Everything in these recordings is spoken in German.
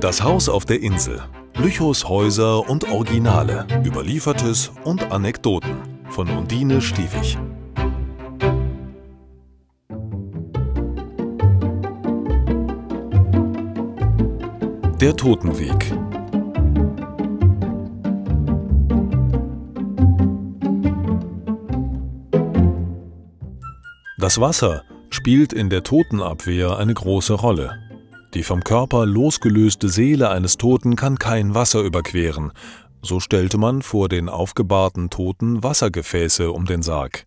Das Haus auf der Insel. Lüchows Häuser und Originale. Überliefertes und Anekdoten. Von Undine Stiefig. Der Totenweg. Das Wasser spielt in der Totenabwehr eine große Rolle. Die vom Körper losgelöste Seele eines Toten kann kein Wasser überqueren. So stellte man vor den aufgebahrten Toten Wassergefäße um den Sarg.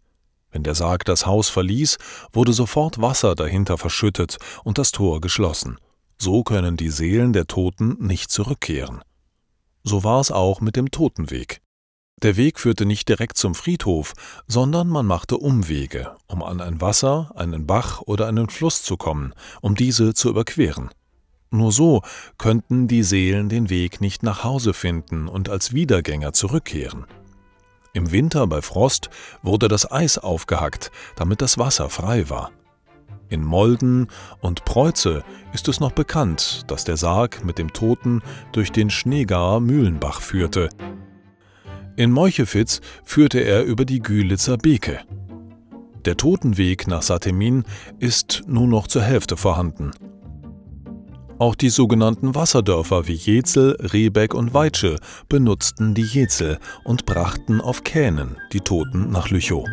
Wenn der Sarg das Haus verließ, wurde sofort Wasser dahinter verschüttet und das Tor geschlossen. So können die Seelen der Toten nicht zurückkehren. So war es auch mit dem Totenweg. Der Weg führte nicht direkt zum Friedhof, sondern man machte Umwege, um an ein Wasser, einen Bach oder einen Fluss zu kommen, um diese zu überqueren. Nur so könnten die Seelen den Weg nicht nach Hause finden und als Wiedergänger zurückkehren. Im Winter bei Frost wurde das Eis aufgehackt, damit das Wasser frei war. In Molden und Preuze ist es noch bekannt, dass der Sarg mit dem Toten durch den Schneegarer Mühlenbach führte, in Meuchefitz führte er über die Gülitzer Beke. Der Totenweg nach Satemin ist nur noch zur Hälfte vorhanden. Auch die sogenannten Wasserdörfer wie Jezel, Rehbeck und Weitsche benutzten die Jezel und brachten auf Kähnen die Toten nach Lüchow.